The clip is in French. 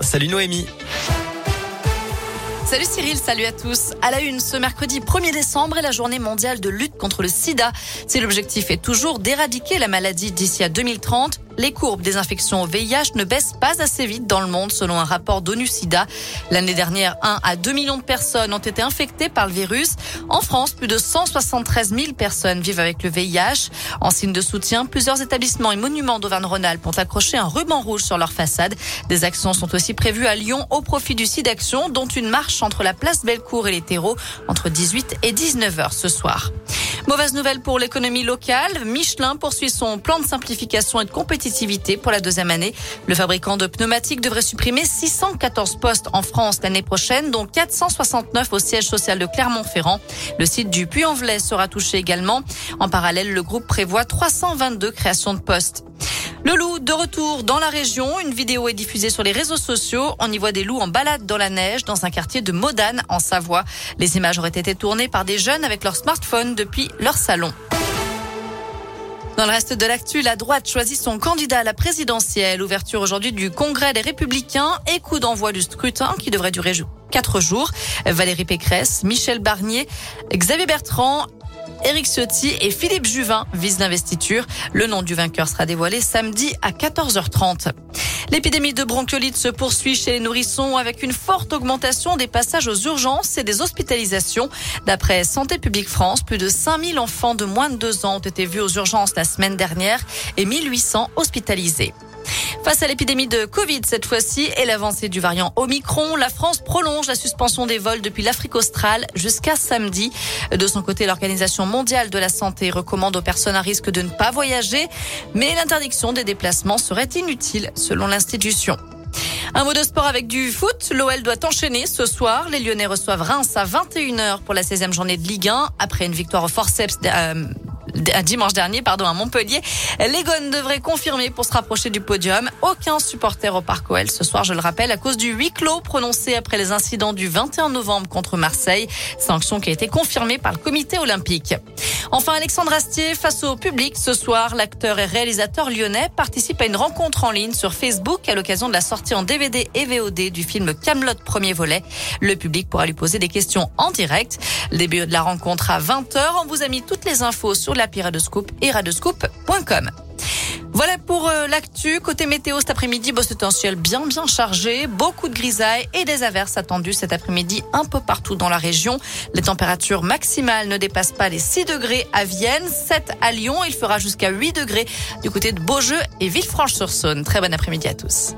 Salut Noémie. Salut Cyril, salut à tous. À la une, ce mercredi 1er décembre est la journée mondiale de lutte contre le sida. Si l'objectif est toujours d'éradiquer la maladie d'ici à 2030, les courbes des infections au VIH ne baissent pas assez vite dans le monde selon un rapport d'ONU-SIDA. L'année dernière, 1 à 2 millions de personnes ont été infectées par le virus. En France, plus de 173 000 personnes vivent avec le VIH. En signe de soutien, plusieurs établissements et monuments d'Auvergne-Rhône-Alpes ont accroché un ruban rouge sur leur façade. Des actions sont aussi prévues à Lyon au profit du SIDAction, dont une marche entre la place Bellecour et les terreaux entre 18 et 19 heures ce soir. Mauvaise nouvelle pour l'économie locale. Michelin poursuit son plan de simplification et de compétitivité pour la deuxième année. Le fabricant de pneumatiques devrait supprimer 614 postes en France l'année prochaine, dont 469 au siège social de Clermont-Ferrand. Le site du Puy-en-Velay sera touché également. En parallèle, le groupe prévoit 322 créations de postes. Le loup de retour dans la région. Une vidéo est diffusée sur les réseaux sociaux. On y voit des loups en balade dans la neige dans un quartier de Modane en Savoie. Les images auraient été tournées par des jeunes avec leur smartphone depuis leur salon. Dans le reste de l'actu, la droite choisit son candidat à la présidentielle. Ouverture aujourd'hui du Congrès des Républicains et coup d'envoi du scrutin qui devrait durer quatre jours. Valérie Pécresse, Michel Barnier, Xavier Bertrand Éric Ciotti et Philippe Juvin visent l'investiture. Le nom du vainqueur sera dévoilé samedi à 14h30. L'épidémie de bronchiolite se poursuit chez les nourrissons avec une forte augmentation des passages aux urgences et des hospitalisations. D'après Santé publique France, plus de 5000 enfants de moins de 2 ans ont été vus aux urgences la semaine dernière et 1800 hospitalisés. Face à l'épidémie de Covid cette fois-ci et l'avancée du variant Omicron, la France prolonge la suspension des vols depuis l'Afrique australe jusqu'à samedi. De son côté, l'Organisation mondiale de la santé recommande aux personnes à risque de ne pas voyager, mais l'interdiction des déplacements serait inutile selon l'institution. Un mot de sport avec du foot. L'OL doit enchaîner ce soir. Les Lyonnais reçoivent Reims à 21h pour la 16e journée de Ligue 1 après une victoire au forceps euh, dimanche dernier, pardon, à Montpellier. L'Egon devrait confirmer pour se rapprocher du podium. Aucun supporter au Parc OL ce soir, je le rappelle, à cause du huis clos prononcé après les incidents du 21 novembre contre Marseille. Sanction qui a été confirmée par le comité olympique. Enfin, Alexandre Astier, face au public, ce soir, l'acteur et réalisateur lyonnais participe à une rencontre en ligne sur Facebook à l'occasion de la sortie en DVD et VOD du film Camelot premier volet. Le public pourra lui poser des questions en direct. Le début de la rencontre à 20h. On vous a mis toutes les infos sur et. Voilà pour euh, l'actu. Côté météo cet après-midi, bah, c'est un ciel bien bien chargé, beaucoup de grisailles et des averses attendues cet après-midi un peu partout dans la région. Les températures maximales ne dépassent pas les 6 degrés à Vienne, 7 à Lyon. Il fera jusqu'à 8 degrés du côté de Beaujeu et Villefranche-sur-Saône. Très bon après-midi à tous.